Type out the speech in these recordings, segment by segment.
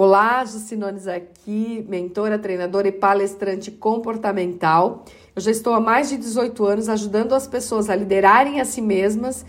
Olá, Jucinones aqui, mentora, treinadora e palestrante comportamental. Eu já estou há mais de 18 anos ajudando as pessoas a liderarem a si mesmas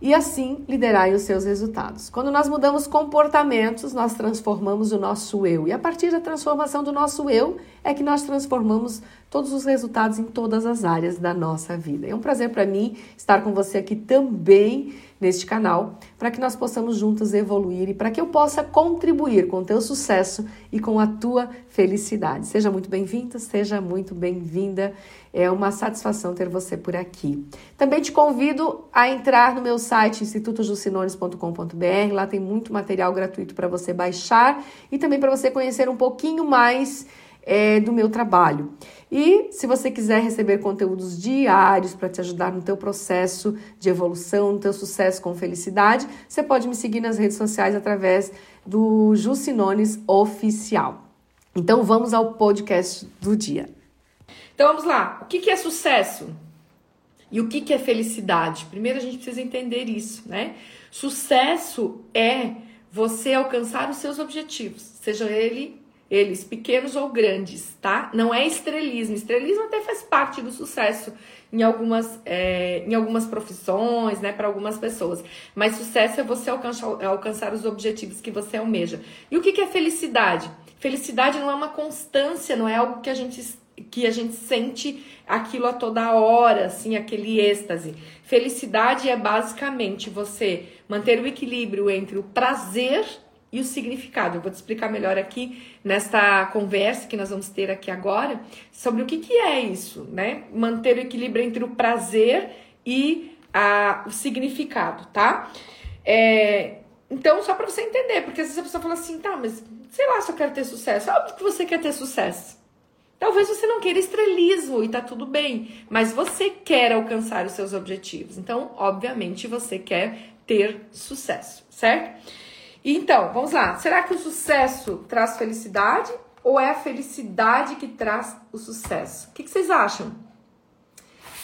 e assim liderarem os seus resultados. Quando nós mudamos comportamentos, nós transformamos o nosso eu. E a partir da transformação do nosso eu é que nós transformamos todos os resultados em todas as áreas da nossa vida. É um prazer para mim estar com você aqui também neste canal, para que nós possamos juntos evoluir e para que eu possa contribuir com o teu sucesso e com a tua felicidade. Seja muito bem-vindo, seja muito bem-vinda. É uma satisfação ter você por aqui. Também te convido a entrar no meu site institutojucinones.com.br. Lá tem muito material gratuito para você baixar e também para você conhecer um pouquinho mais é, do meu trabalho. E se você quiser receber conteúdos diários para te ajudar no teu processo de evolução, no teu sucesso com felicidade, você pode me seguir nas redes sociais através do Jucinones Oficial. Então vamos ao podcast do dia. Então vamos lá. O que é sucesso? E o que é felicidade? Primeiro a gente precisa entender isso, né? Sucesso é você alcançar os seus objetivos, seja ele eles pequenos ou grandes, tá? Não é estrelismo. Estrelismo até faz parte do sucesso em algumas, é, em algumas profissões, né, para algumas pessoas. Mas sucesso é você alcançar, alcançar os objetivos que você almeja. E o que, que é felicidade? Felicidade não é uma constância, não é algo que a gente que a gente sente aquilo a toda hora, assim, aquele êxtase. Felicidade é basicamente você manter o equilíbrio entre o prazer e o significado. Eu vou te explicar melhor aqui nesta conversa que nós vamos ter aqui agora sobre o que, que é isso, né? Manter o equilíbrio entre o prazer e a, o significado, tá? É, então, só para você entender, porque às vezes a pessoa fala assim, tá, mas sei lá se eu quero ter sucesso. Óbvio que você quer ter sucesso. Talvez você não queira estrelismo e tá tudo bem, mas você quer alcançar os seus objetivos. Então, obviamente, você quer ter sucesso, certo? Então, vamos lá. Será que o sucesso traz felicidade ou é a felicidade que traz o sucesso? O que, que vocês acham?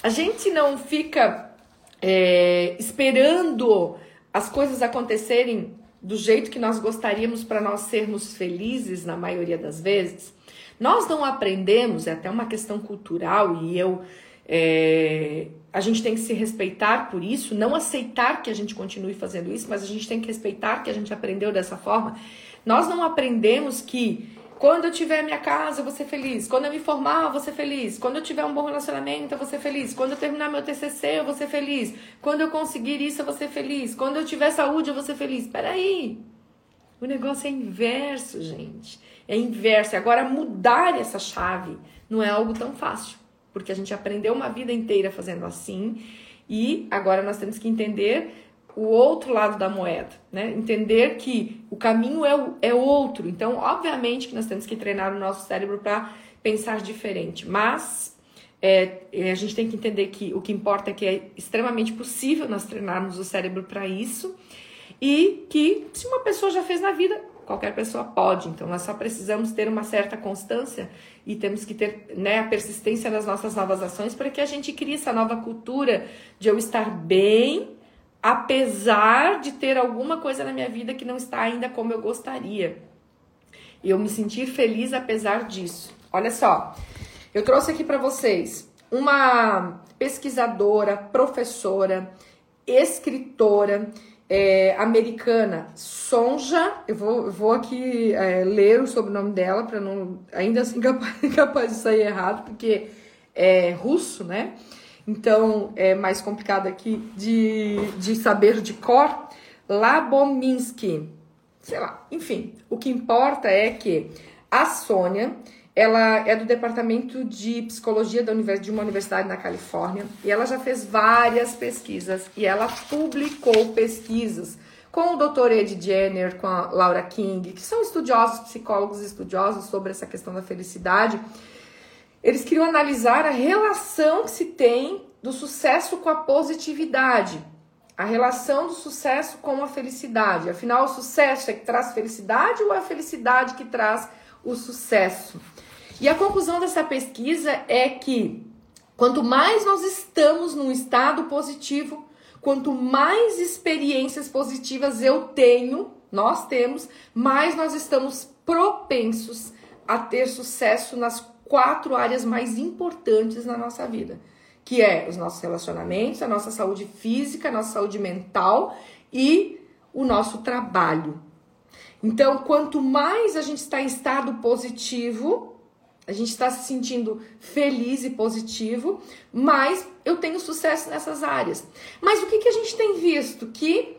A gente não fica é, esperando as coisas acontecerem do jeito que nós gostaríamos para nós sermos felizes na maioria das vezes. Nós não aprendemos, é até uma questão cultural e eu é, a gente tem que se respeitar por isso, não aceitar que a gente continue fazendo isso, mas a gente tem que respeitar que a gente aprendeu dessa forma. Nós não aprendemos que quando eu tiver minha casa, eu vou ser feliz. Quando eu me formar, eu vou ser feliz. Quando eu tiver um bom relacionamento, eu vou ser feliz. Quando eu terminar meu TCC, eu vou ser feliz. Quando eu conseguir isso, eu vou ser feliz. Quando eu tiver saúde, eu vou ser feliz. Peraí. O negócio é inverso, gente. É inverso. Agora, mudar essa chave não é algo tão fácil porque a gente aprendeu uma vida inteira fazendo assim e agora nós temos que entender o outro lado da moeda, né? Entender que o caminho é, é outro. Então, obviamente que nós temos que treinar o nosso cérebro para pensar diferente, mas é, é, a gente tem que entender que o que importa é que é extremamente possível nós treinarmos o cérebro para isso e que se uma pessoa já fez na vida, qualquer pessoa pode. Então, nós só precisamos ter uma certa constância e temos que ter né, a persistência nas nossas novas ações para que a gente crie essa nova cultura de eu estar bem, apesar de ter alguma coisa na minha vida que não está ainda como eu gostaria. E eu me sentir feliz apesar disso. Olha só, eu trouxe aqui para vocês uma pesquisadora, professora, escritora é, americana Sonja, eu vou, vou aqui é, ler o sobrenome dela para não ainda assim capaz, capaz de sair errado, porque é russo, né? Então é mais complicado aqui de, de saber de cor. Labominsky, sei lá, enfim, o que importa é que a Sônia ela é do departamento de psicologia da de uma universidade na Califórnia e ela já fez várias pesquisas e ela publicou pesquisas com o Dr. Ed Jenner, com a Laura King, que são estudiosos, psicólogos estudiosos sobre essa questão da felicidade. Eles queriam analisar a relação que se tem do sucesso com a positividade, a relação do sucesso com a felicidade. Afinal, o sucesso é que traz felicidade ou é a felicidade que traz o sucesso? E a conclusão dessa pesquisa é que quanto mais nós estamos num estado positivo, quanto mais experiências positivas eu tenho nós temos, mais nós estamos propensos a ter sucesso nas quatro áreas mais importantes na nossa vida, que é os nossos relacionamentos, a nossa saúde física, a nossa saúde mental e o nosso trabalho. Então, quanto mais a gente está em estado positivo, a gente está se sentindo feliz e positivo, mais eu tenho sucesso nessas áreas. Mas o que, que a gente tem visto? Que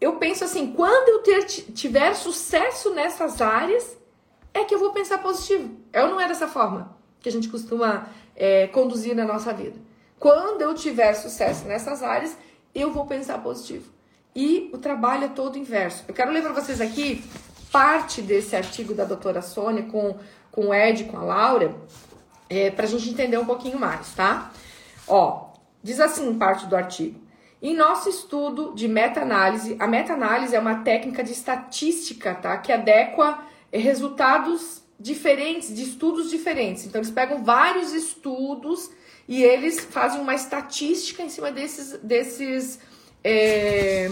eu penso assim, quando eu ter, tiver sucesso nessas áreas, é que eu vou pensar positivo. É ou não é dessa forma que a gente costuma é, conduzir na nossa vida? Quando eu tiver sucesso nessas áreas, eu vou pensar positivo. E o trabalho é todo inverso. Eu quero ler para vocês aqui parte desse artigo da doutora Sônia com, com o Ed, com a Laura, é, para a gente entender um pouquinho mais, tá? Ó, diz assim parte do artigo. Em nosso estudo de meta-análise, a meta-análise é uma técnica de estatística, tá? Que adequa resultados diferentes, de estudos diferentes. Então, eles pegam vários estudos e eles fazem uma estatística em cima desses, desses é,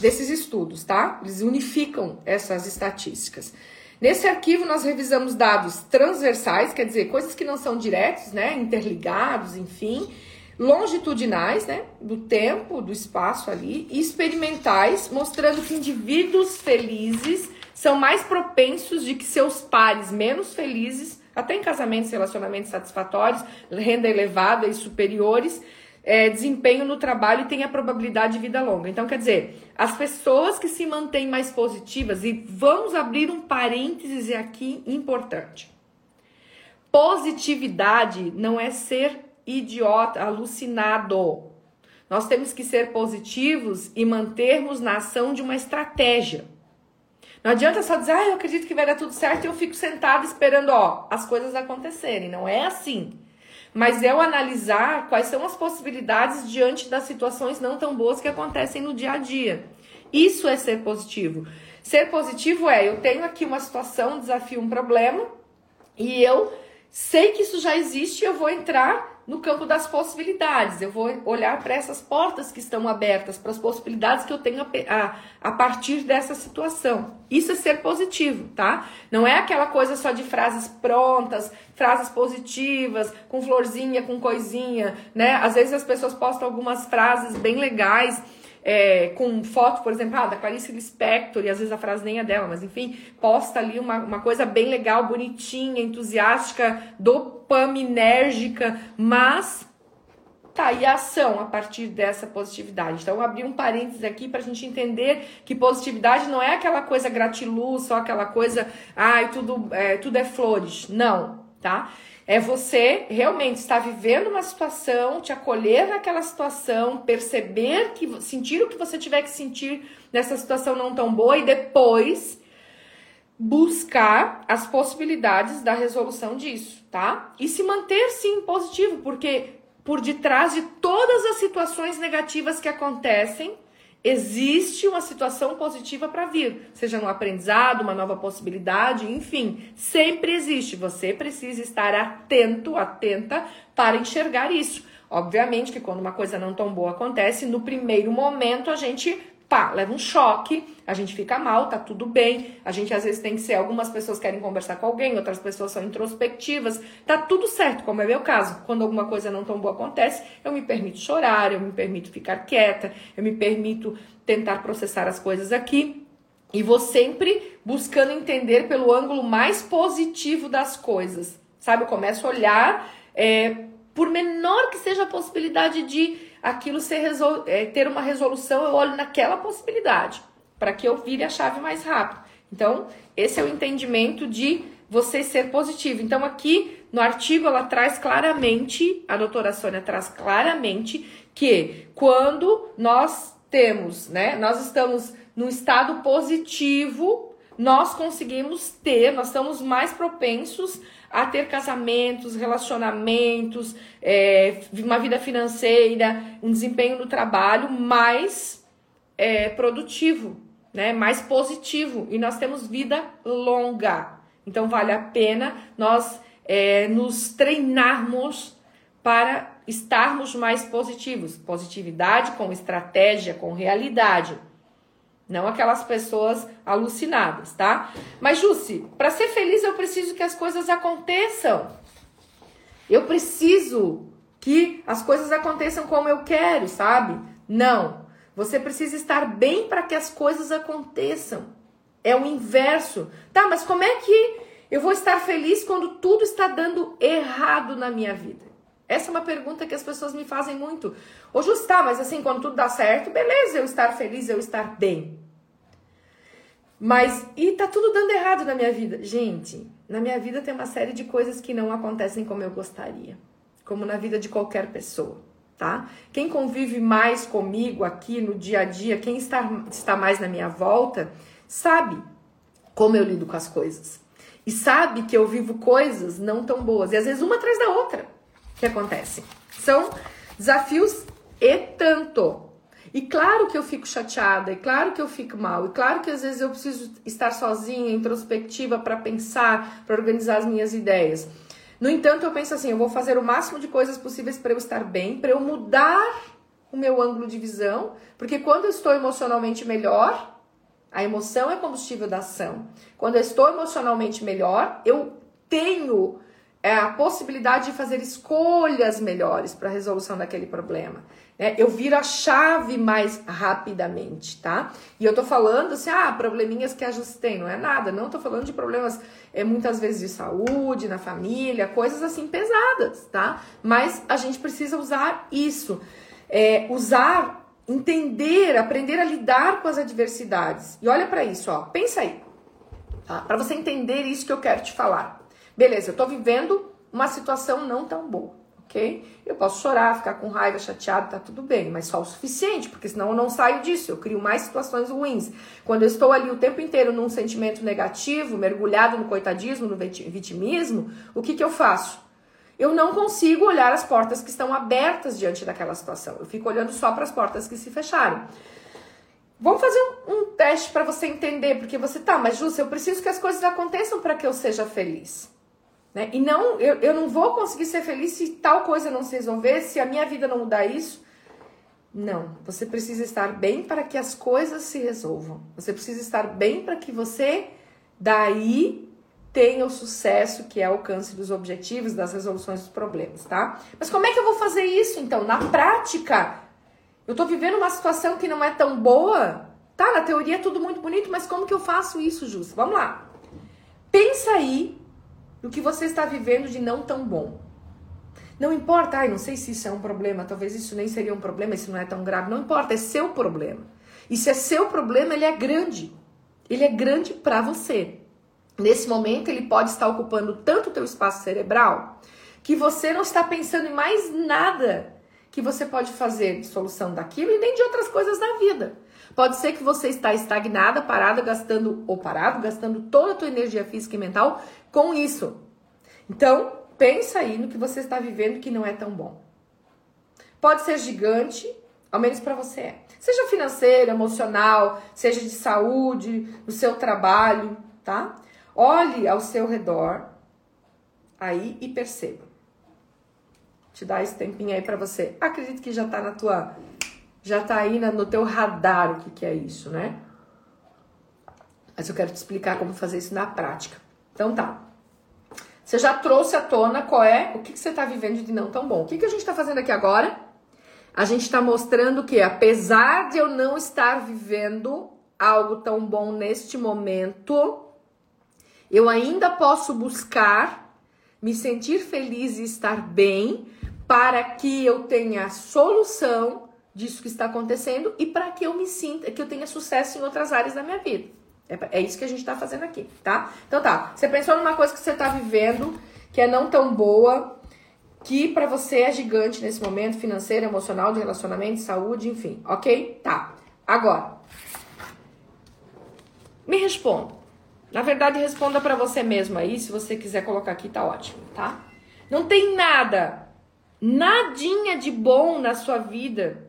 desses estudos, tá? Eles unificam essas estatísticas. Nesse arquivo nós revisamos dados transversais, quer dizer, coisas que não são diretos, né, interligados, enfim, longitudinais, né, do tempo, do espaço ali, e experimentais, mostrando que indivíduos felizes são mais propensos de que seus pares menos felizes, até em casamentos relacionamentos satisfatórios, renda elevada e superiores, é, desempenho no trabalho e tem a probabilidade de vida longa. Então, quer dizer, as pessoas que se mantêm mais positivas, e vamos abrir um parênteses aqui importante. Positividade não é ser idiota, alucinado. Nós temos que ser positivos e mantermos na ação de uma estratégia. Não adianta só dizer, ah, eu acredito que vai dar tudo certo e eu fico sentado esperando, ó, as coisas acontecerem. Não é assim mas é o analisar quais são as possibilidades diante das situações não tão boas que acontecem no dia a dia. Isso é ser positivo. Ser positivo é eu tenho aqui uma situação, um desafio, um problema, e eu sei que isso já existe, eu vou entrar no campo das possibilidades. Eu vou olhar para essas portas que estão abertas, para as possibilidades que eu tenho a, a, a, partir dessa situação. Isso é ser positivo, tá? Não é aquela coisa só de frases prontas, frases positivas, com florzinha, com coisinha, né? Às vezes as pessoas postam algumas frases bem legais é, com foto, por exemplo, ah, da Clarice Lispector, e às vezes a frase nem é dela, mas enfim, posta ali uma, uma coisa bem legal, bonitinha, entusiástica, dopaminérgica, mas tá aí a ação a partir dessa positividade. Então, eu abri um parênteses aqui para a gente entender que positividade não é aquela coisa gratiluz, só aquela coisa, ai, tudo, é, tudo é flores. Não, tá? É você realmente estar vivendo uma situação, te acolher naquela situação, perceber que sentir o que você tiver que sentir nessa situação não tão boa e depois buscar as possibilidades da resolução disso, tá? E se manter sim positivo, porque por detrás de todas as situações negativas que acontecem, existe uma situação positiva para vir, seja no aprendizado, uma nova possibilidade, enfim, sempre existe. Você precisa estar atento, atenta para enxergar isso. Obviamente que quando uma coisa não tão boa acontece, no primeiro momento a gente pá, leva um choque, a gente fica mal, tá tudo bem. A gente às vezes tem que ser, algumas pessoas querem conversar com alguém, outras pessoas são introspectivas. Tá tudo certo, como é meu caso. Quando alguma coisa não tão boa acontece, eu me permito chorar, eu me permito ficar quieta, eu me permito tentar processar as coisas aqui. E vou sempre buscando entender pelo ângulo mais positivo das coisas. Sabe? Eu começo a olhar, é, por menor que seja a possibilidade de aquilo ser resol... É, ter uma resolução, eu olho naquela possibilidade, para que eu vire a chave mais rápido. Então, esse é o entendimento de você ser positivo. Então, aqui no artigo ela traz claramente, a doutora Sônia traz claramente que quando nós temos, né, nós estamos no estado positivo, nós conseguimos ter, nós estamos mais propensos a ter casamentos, relacionamentos, é, uma vida financeira, um desempenho no trabalho mais é, produtivo, né? mais positivo. E nós temos vida longa. Então vale a pena nós é, nos treinarmos para estarmos mais positivos. Positividade com estratégia, com realidade. Não aquelas pessoas alucinadas, tá? Mas, Jussi, para ser feliz eu preciso que as coisas aconteçam. Eu preciso que as coisas aconteçam como eu quero, sabe? Não. Você precisa estar bem para que as coisas aconteçam. É o inverso. Tá, mas como é que eu vou estar feliz quando tudo está dando errado na minha vida? Essa é uma pergunta que as pessoas me fazem muito. Ô, Justa, tá, mas assim, quando tudo dá certo, beleza, eu estar feliz, eu estar bem. Mas, e tá tudo dando errado na minha vida? Gente, na minha vida tem uma série de coisas que não acontecem como eu gostaria. Como na vida de qualquer pessoa, tá? Quem convive mais comigo aqui no dia a dia, quem está, está mais na minha volta, sabe como eu lido com as coisas. E sabe que eu vivo coisas não tão boas. E às vezes uma atrás da outra que acontecem. São desafios e tanto. E claro que eu fico chateada, e claro que eu fico mal, e claro que às vezes eu preciso estar sozinha, introspectiva para pensar, para organizar as minhas ideias. No entanto, eu penso assim, eu vou fazer o máximo de coisas possíveis para eu estar bem, para eu mudar o meu ângulo de visão, porque quando eu estou emocionalmente melhor, a emoção é combustível da ação. Quando eu estou emocionalmente melhor, eu tenho é a possibilidade de fazer escolhas melhores para a resolução daquele problema. É, eu viro a chave mais rapidamente, tá? E eu tô falando assim, ah, probleminhas que ajustei, não é nada. Não tô falando de problemas, é, muitas vezes de saúde, na família, coisas assim pesadas, tá? Mas a gente precisa usar isso. É, usar, entender, aprender a lidar com as adversidades. E olha para isso, ó. Pensa aí. Tá? Para você entender isso que eu quero te falar. Beleza, eu tô vivendo uma situação não tão boa, ok? Eu posso chorar, ficar com raiva, chateado, tá tudo bem, mas só o suficiente, porque senão eu não saio disso, eu crio mais situações ruins. Quando eu estou ali o tempo inteiro num sentimento negativo, mergulhado no coitadismo, no vitimismo, o que que eu faço? Eu não consigo olhar as portas que estão abertas diante daquela situação. Eu fico olhando só para as portas que se fecharam. Vamos fazer um, um teste para você entender, porque você tá, mas Júcia, eu preciso que as coisas aconteçam para que eu seja feliz. Né? E não, eu, eu não vou conseguir ser feliz se tal coisa não se resolver, se a minha vida não mudar isso. Não, você precisa estar bem para que as coisas se resolvam. Você precisa estar bem para que você daí tenha o sucesso que é o alcance dos objetivos, das resoluções dos problemas, tá? Mas como é que eu vou fazer isso então? Na prática, eu tô vivendo uma situação que não é tão boa. Tá, na teoria é tudo muito bonito, mas como que eu faço isso, Justo? Vamos lá. Pensa aí do que você está vivendo de não tão bom. Não importa, ai, não sei se isso é um problema, talvez isso nem seria um problema, isso não é tão grave, não importa, é seu problema. E se é seu problema, ele é grande. Ele é grande para você. Nesse momento, ele pode estar ocupando tanto o teu espaço cerebral que você não está pensando em mais nada que você pode fazer de solução daquilo e nem de outras coisas da vida. Pode ser que você está estagnada, parada, gastando ou parado, gastando toda a tua energia física e mental com isso. Então, pensa aí no que você está vivendo que não é tão bom. Pode ser gigante, ao menos para você é. Seja financeiro, emocional, seja de saúde, no seu trabalho, tá? Olhe ao seu redor aí e perceba. Te dá esse tempinho aí para você. Acredito que já tá na tua já tá aí no teu radar o que que é isso, né? Mas eu quero te explicar como fazer isso na prática. Então tá. Você já trouxe à tona qual é, o que, que você está vivendo de não tão bom. O que, que a gente está fazendo aqui agora? A gente está mostrando que, apesar de eu não estar vivendo algo tão bom neste momento, eu ainda posso buscar me sentir feliz e estar bem para que eu tenha solução disso que está acontecendo e para que eu me sinta, que eu tenha sucesso em outras áreas da minha vida. É, é isso que a gente tá fazendo aqui, tá? Então tá, você pensou numa coisa que você tá vivendo que é não tão boa, que para você é gigante nesse momento, financeiro, emocional, de relacionamento, saúde, enfim, ok? Tá. Agora, me responda. Na verdade, responda para você mesmo aí, se você quiser colocar aqui, tá ótimo, tá? Não tem nada, nadinha de bom na sua vida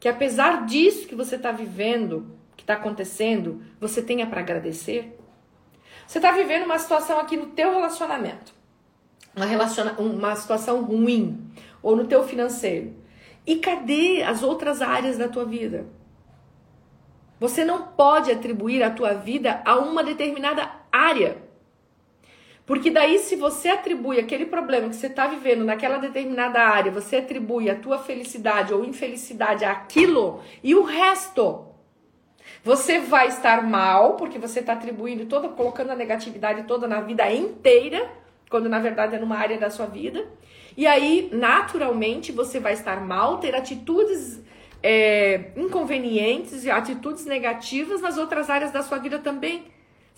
que apesar disso que você tá vivendo, que está acontecendo, você tenha para agradecer? Você está vivendo uma situação aqui no teu relacionamento, uma, relaciona uma situação ruim, ou no teu financeiro. E cadê as outras áreas da tua vida? Você não pode atribuir a tua vida a uma determinada área. Porque daí, se você atribui aquele problema que você está vivendo naquela determinada área, você atribui a tua felicidade ou infelicidade àquilo e o resto. Você vai estar mal, porque você está atribuindo toda, colocando a negatividade toda na vida inteira, quando na verdade é numa área da sua vida. E aí, naturalmente, você vai estar mal, ter atitudes é, inconvenientes e atitudes negativas nas outras áreas da sua vida também.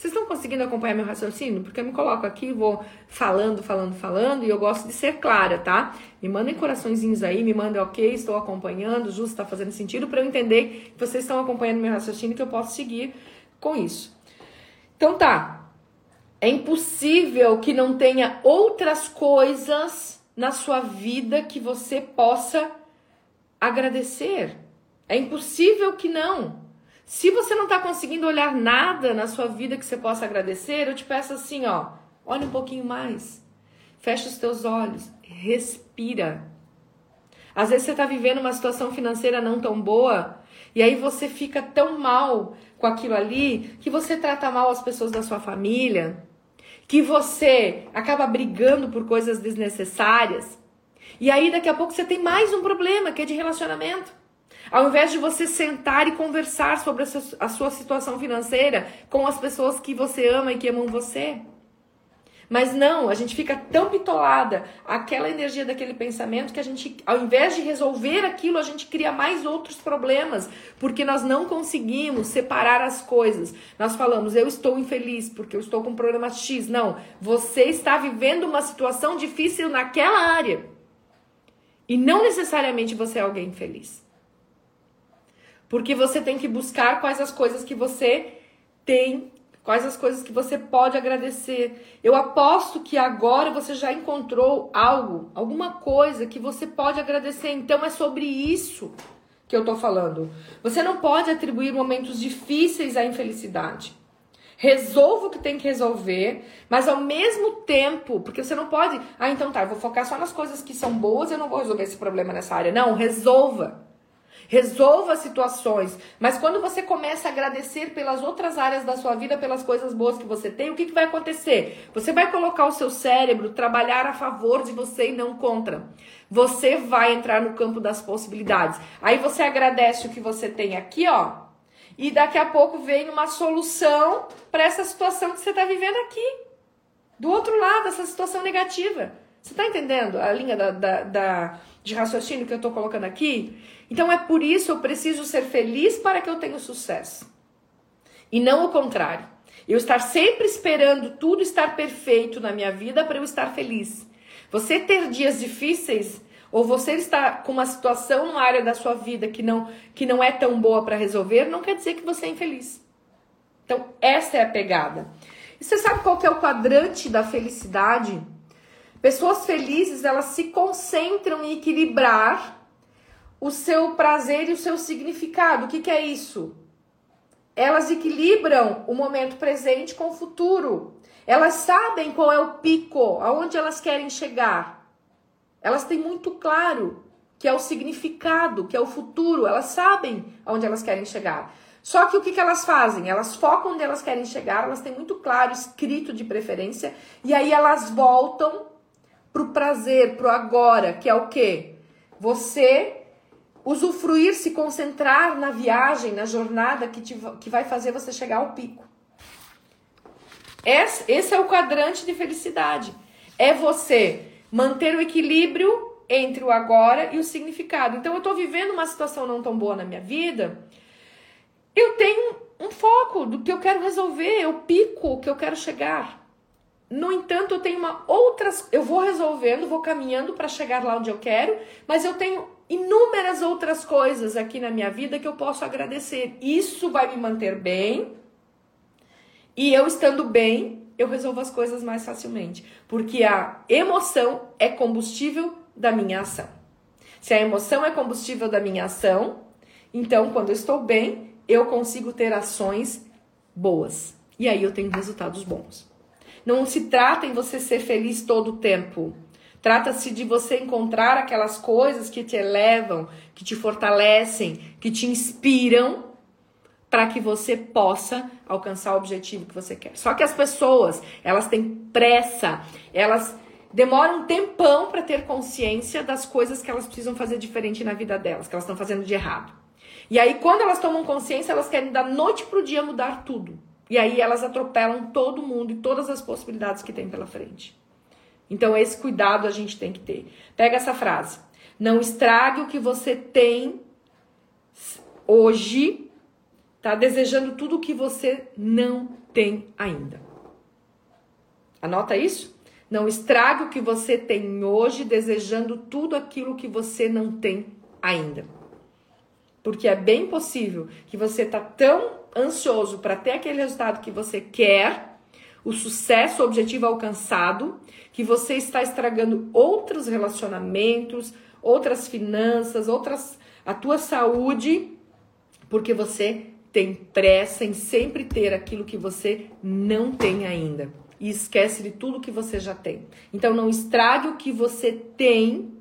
Vocês estão conseguindo acompanhar meu raciocínio? Porque eu me coloco aqui, vou falando, falando, falando, e eu gosto de ser clara, tá? Me mandem coraçõezinhos aí, me mandem ok, estou acompanhando, justo está fazendo sentido, para eu entender que vocês estão acompanhando meu raciocínio e que eu posso seguir com isso. Então tá. É impossível que não tenha outras coisas na sua vida que você possa agradecer. É impossível que não. Se você não está conseguindo olhar nada na sua vida que você possa agradecer, eu te peço assim, ó, olha um pouquinho mais. Fecha os teus olhos, respira. Às vezes você está vivendo uma situação financeira não tão boa e aí você fica tão mal com aquilo ali que você trata mal as pessoas da sua família, que você acaba brigando por coisas desnecessárias. E aí daqui a pouco você tem mais um problema, que é de relacionamento. Ao invés de você sentar e conversar sobre a sua situação financeira com as pessoas que você ama e que amam você. Mas não, a gente fica tão bitolada aquela energia daquele pensamento que a gente, ao invés de resolver aquilo, a gente cria mais outros problemas, porque nós não conseguimos separar as coisas. Nós falamos, eu estou infeliz porque eu estou com problema X. Não, você está vivendo uma situação difícil naquela área. E não necessariamente você é alguém feliz. Porque você tem que buscar quais as coisas que você tem, quais as coisas que você pode agradecer. Eu aposto que agora você já encontrou algo, alguma coisa que você pode agradecer. Então é sobre isso que eu tô falando. Você não pode atribuir momentos difíceis à infelicidade. Resolva o que tem que resolver, mas ao mesmo tempo, porque você não pode, ah, então tá, eu vou focar só nas coisas que são boas, eu não vou resolver esse problema nessa área. Não, resolva resolva situações. Mas quando você começa a agradecer pelas outras áreas da sua vida, pelas coisas boas que você tem, o que, que vai acontecer? Você vai colocar o seu cérebro trabalhar a favor de você e não contra. Você vai entrar no campo das possibilidades. Aí você agradece o que você tem aqui, ó. E daqui a pouco vem uma solução para essa situação que você está vivendo aqui. Do outro lado, essa situação negativa. Você está entendendo a linha da, da, da, de raciocínio que eu estou colocando aqui? Então é por isso eu preciso ser feliz para que eu tenha sucesso. E não o contrário. Eu estar sempre esperando tudo estar perfeito na minha vida para eu estar feliz. Você ter dias difíceis ou você estar com uma situação numa área da sua vida que não, que não é tão boa para resolver, não quer dizer que você é infeliz. Então, essa é a pegada. E você sabe qual que é o quadrante da felicidade? Pessoas felizes, elas se concentram em equilibrar o seu prazer e o seu significado. O que, que é isso? Elas equilibram o momento presente com o futuro. Elas sabem qual é o pico, aonde elas querem chegar. Elas têm muito claro que é o significado, que é o futuro. Elas sabem aonde elas querem chegar. Só que o que, que elas fazem? Elas focam onde elas querem chegar, elas têm muito claro, escrito de preferência, e aí elas voltam pro prazer, pro agora, que é o quê? Você usufruir, se concentrar na viagem, na jornada que, te, que vai fazer você chegar ao pico. Esse, esse é o quadrante de felicidade. É você manter o equilíbrio entre o agora e o significado. Então, eu estou vivendo uma situação não tão boa na minha vida, eu tenho um foco do que eu quero resolver, eu pico o que eu quero chegar. No entanto, eu tenho uma outras, eu vou resolvendo, vou caminhando para chegar lá onde eu quero, mas eu tenho inúmeras outras coisas aqui na minha vida que eu posso agradecer. Isso vai me manter bem. E eu estando bem, eu resolvo as coisas mais facilmente, porque a emoção é combustível da minha ação. Se a emoção é combustível da minha ação, então quando eu estou bem, eu consigo ter ações boas. E aí eu tenho resultados bons. Não se trata em você ser feliz todo o tempo. Trata-se de você encontrar aquelas coisas que te elevam, que te fortalecem, que te inspiram para que você possa alcançar o objetivo que você quer. Só que as pessoas, elas têm pressa, elas demoram um tempão para ter consciência das coisas que elas precisam fazer diferente na vida delas, que elas estão fazendo de errado. E aí, quando elas tomam consciência, elas querem da noite pro dia mudar tudo. E aí elas atropelam todo mundo e todas as possibilidades que tem pela frente. Então, esse cuidado a gente tem que ter. Pega essa frase. Não estrague o que você tem hoje Tá desejando tudo o que você não tem ainda. Anota isso? Não estrague o que você tem hoje desejando tudo aquilo que você não tem ainda. Porque é bem possível que você tá tão ansioso para ter aquele resultado que você quer, o sucesso, o objetivo alcançado, que você está estragando outros relacionamentos, outras finanças, outras a tua saúde, porque você tem pressa em sempre ter aquilo que você não tem ainda e esquece de tudo que você já tem. Então não estrague o que você tem,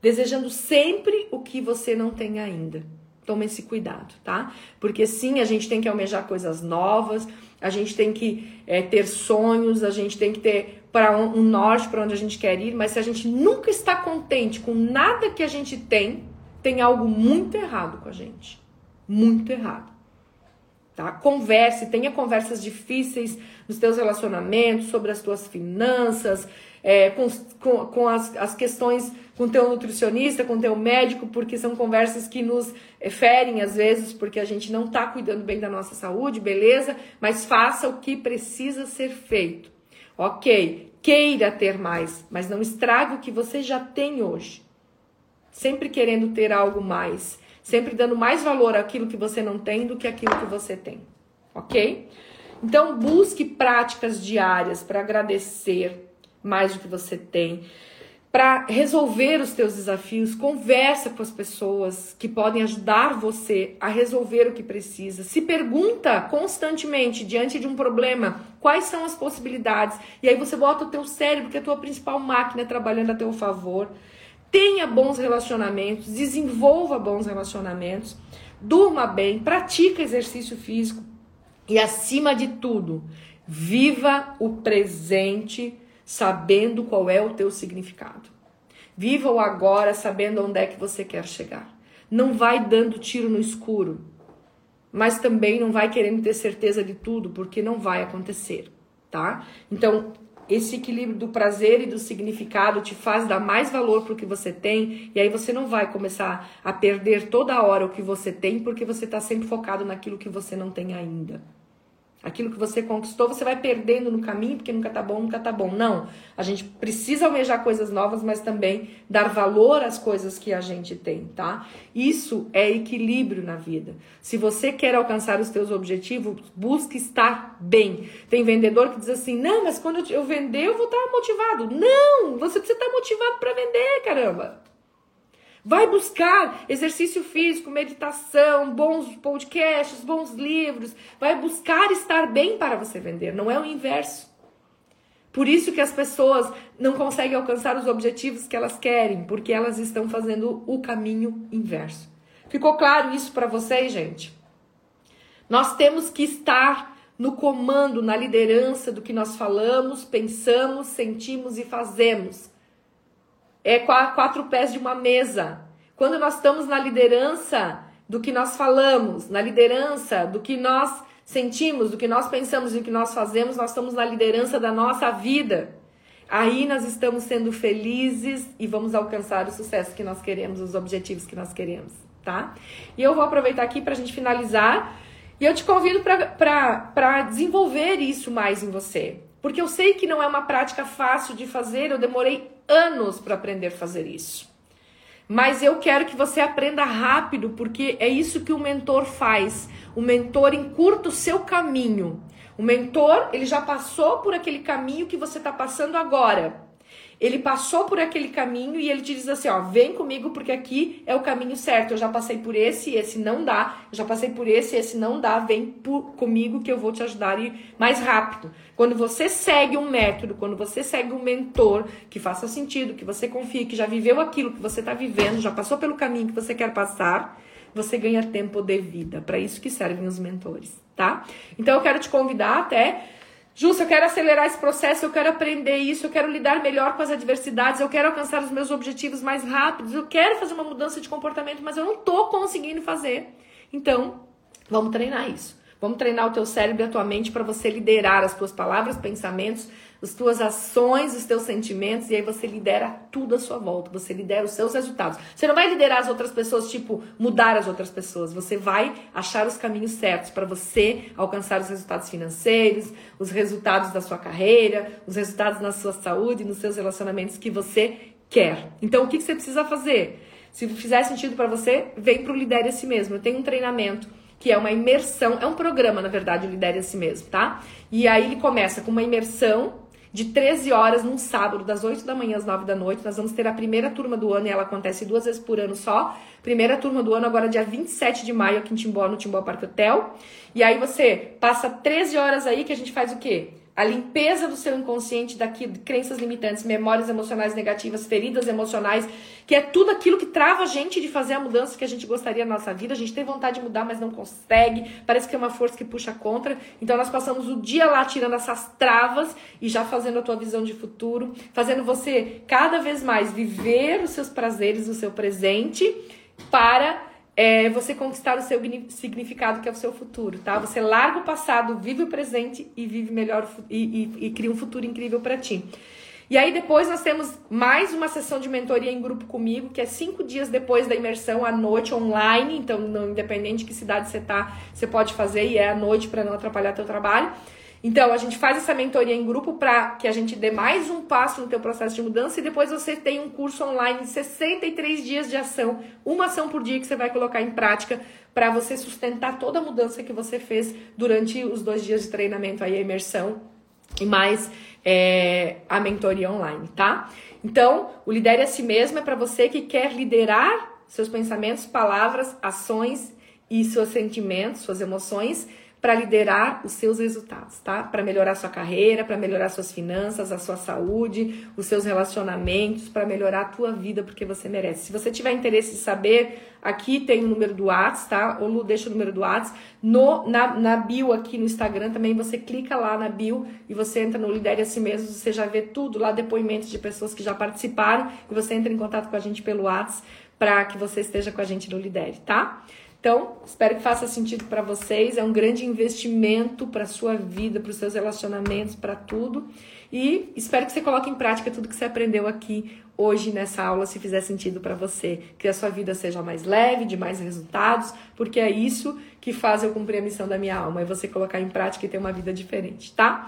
desejando sempre o que você não tem ainda. Tome esse cuidado, tá? Porque sim, a gente tem que almejar coisas novas, a gente tem que é, ter sonhos, a gente tem que ter para um, um norte para onde a gente quer ir, mas se a gente nunca está contente com nada que a gente tem, tem algo muito errado com a gente. Muito errado tá? Converse, tenha conversas difíceis nos teus relacionamentos, sobre as tuas finanças, é, com, com, com as, as questões com teu nutricionista, com teu médico, porque são conversas que nos ferem às vezes, porque a gente não tá cuidando bem da nossa saúde, beleza? Mas faça o que precisa ser feito. Ok, queira ter mais, mas não estrague o que você já tem hoje. Sempre querendo ter algo mais sempre dando mais valor àquilo que você não tem do que aquilo que você tem, ok? Então, busque práticas diárias para agradecer mais do que você tem, para resolver os teus desafios, conversa com as pessoas que podem ajudar você a resolver o que precisa. Se pergunta constantemente diante de um problema quais são as possibilidades e aí você bota o teu cérebro, que é a tua principal máquina, trabalhando a teu favor tenha bons relacionamentos, desenvolva bons relacionamentos, durma bem, pratica exercício físico e, acima de tudo, viva o presente sabendo qual é o teu significado. Viva o agora sabendo onde é que você quer chegar. Não vai dando tiro no escuro, mas também não vai querendo ter certeza de tudo, porque não vai acontecer, tá? Então, esse equilíbrio do prazer e do significado te faz dar mais valor para o que você tem, e aí você não vai começar a perder toda hora o que você tem, porque você está sempre focado naquilo que você não tem ainda. Aquilo que você conquistou, você vai perdendo no caminho, porque nunca tá bom, nunca tá bom. Não. A gente precisa almejar coisas novas, mas também dar valor às coisas que a gente tem, tá? Isso é equilíbrio na vida. Se você quer alcançar os seus objetivos, busque estar bem. Tem vendedor que diz assim: "Não, mas quando eu vender, eu vou estar motivado". Não, você precisa estar motivado para vender, caramba. Vai buscar exercício físico, meditação, bons podcasts, bons livros. Vai buscar estar bem para você vender, não é o inverso. Por isso que as pessoas não conseguem alcançar os objetivos que elas querem, porque elas estão fazendo o caminho inverso. Ficou claro isso para vocês, gente? Nós temos que estar no comando, na liderança do que nós falamos, pensamos, sentimos e fazemos é quatro pés de uma mesa. Quando nós estamos na liderança do que nós falamos, na liderança do que nós sentimos, do que nós pensamos e do que nós fazemos, nós estamos na liderança da nossa vida. Aí nós estamos sendo felizes e vamos alcançar o sucesso que nós queremos, os objetivos que nós queremos, tá? E eu vou aproveitar aqui para a gente finalizar e eu te convido para desenvolver isso mais em você. Porque eu sei que não é uma prática fácil de fazer, eu demorei anos para aprender a fazer isso. Mas eu quero que você aprenda rápido, porque é isso que o mentor faz. O mentor encurta o seu caminho. O mentor, ele já passou por aquele caminho que você está passando agora. Ele passou por aquele caminho e ele te diz assim, ó, vem comigo porque aqui é o caminho certo. Eu já passei por esse, esse não dá. Eu já passei por esse, esse não dá. Vem por, comigo que eu vou te ajudar ir mais rápido. Quando você segue um método, quando você segue um mentor que faça sentido, que você confie, que já viveu aquilo que você está vivendo, já passou pelo caminho que você quer passar, você ganha tempo de vida. Para isso que servem os mentores, tá? Então eu quero te convidar até Justo, eu quero acelerar esse processo, eu quero aprender isso, eu quero lidar melhor com as adversidades, eu quero alcançar os meus objetivos mais rápidos, eu quero fazer uma mudança de comportamento, mas eu não tô conseguindo fazer. Então, vamos treinar isso. Vamos treinar o teu cérebro e a tua mente para você liderar as tuas palavras, pensamentos, as tuas ações, os teus sentimentos, e aí você lidera tudo à sua volta, você lidera os seus resultados. Você não vai liderar as outras pessoas, tipo, mudar as outras pessoas, você vai achar os caminhos certos para você alcançar os resultados financeiros, os resultados da sua carreira, os resultados na sua saúde, nos seus relacionamentos que você quer. Então, o que, que você precisa fazer? Se fizer sentido para você, vem para o Lidere a Si Mesmo. Eu tenho um treinamento que é uma imersão, é um programa, na verdade, o Lidere a Si Mesmo, tá? E aí ele começa com uma imersão de 13 horas num sábado, das 8 da manhã às 9 da noite. Nós vamos ter a primeira turma do ano e ela acontece duas vezes por ano só. Primeira turma do ano agora dia 27 de maio aqui em Timbó, no Timbó Parque Hotel. E aí você passa 13 horas aí que a gente faz o quê? A limpeza do seu inconsciente daqui, crenças limitantes, memórias emocionais negativas, feridas emocionais, que é tudo aquilo que trava a gente de fazer a mudança que a gente gostaria na nossa vida. A gente tem vontade de mudar, mas não consegue. Parece que é uma força que puxa contra. Então nós passamos o dia lá tirando essas travas e já fazendo a tua visão de futuro, fazendo você cada vez mais viver os seus prazeres, o seu presente para é você conquistar o seu significado, que é o seu futuro, tá? Você larga o passado, vive o presente e vive melhor e, e, e cria um futuro incrível para ti. E aí depois nós temos mais uma sessão de mentoria em grupo comigo, que é cinco dias depois da imersão à noite online. Então, não, independente de que cidade você tá, você pode fazer e é à noite para não atrapalhar teu trabalho. Então, a gente faz essa mentoria em grupo para que a gente dê mais um passo no teu processo de mudança e depois você tem um curso online de 63 dias de ação, uma ação por dia que você vai colocar em prática para você sustentar toda a mudança que você fez durante os dois dias de treinamento aí, a imersão e mais é, a mentoria online, tá? Então, o Lidere a Si Mesmo é para você que quer liderar seus pensamentos, palavras, ações e seus sentimentos, suas emoções para liderar os seus resultados, tá? Para melhorar sua carreira, para melhorar suas finanças, a sua saúde, os seus relacionamentos, para melhorar a tua vida, porque você merece. Se você tiver interesse em saber, aqui tem o número do WhatsApp, tá? O Lu deixa o número do WhatsApp. No, na, na bio aqui no Instagram também, você clica lá na bio e você entra no Lidere a Si Mesmo, você já vê tudo lá, depoimentos de pessoas que já participaram e você entra em contato com a gente pelo WhatsApp para que você esteja com a gente no Lidere, tá? Então, espero que faça sentido para vocês. É um grande investimento para sua vida, para os seus relacionamentos, para tudo. E espero que você coloque em prática tudo que você aprendeu aqui hoje nessa aula, se fizer sentido para você. Que a sua vida seja mais leve, de mais resultados, porque é isso que faz eu cumprir a missão da minha alma, é você colocar em prática e ter uma vida diferente, tá?